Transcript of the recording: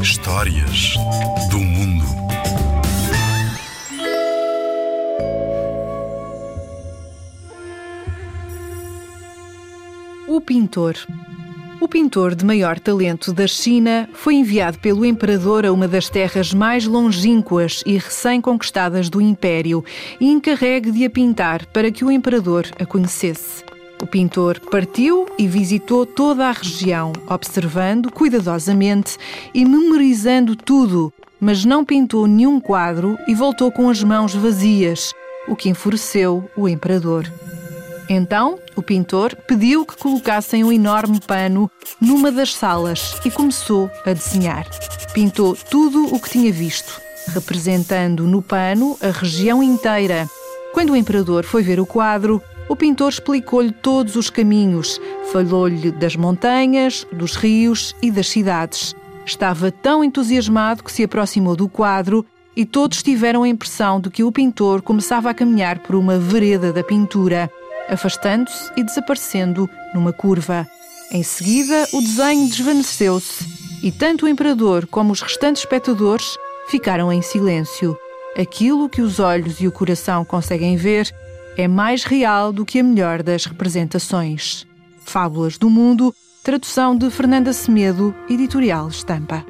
Histórias do mundo. O pintor. O pintor de maior talento da China foi enviado pelo imperador a uma das terras mais longínquas e recém-conquistadas do Império e encarregue de a pintar para que o imperador a conhecesse. O pintor partiu e visitou toda a região, observando cuidadosamente e memorizando tudo, mas não pintou nenhum quadro e voltou com as mãos vazias, o que enfureceu o imperador. Então, o pintor pediu que colocassem um enorme pano numa das salas e começou a desenhar. Pintou tudo o que tinha visto, representando no pano a região inteira. Quando o imperador foi ver o quadro, o pintor explicou-lhe todos os caminhos, falou-lhe das montanhas, dos rios e das cidades. Estava tão entusiasmado que se aproximou do quadro e todos tiveram a impressão de que o pintor começava a caminhar por uma vereda da pintura, afastando-se e desaparecendo numa curva. Em seguida, o desenho desvaneceu-se e tanto o imperador como os restantes espectadores ficaram em silêncio. Aquilo que os olhos e o coração conseguem ver é mais real do que a melhor das representações. Fábulas do Mundo, tradução de Fernanda Semedo, editorial Estampa.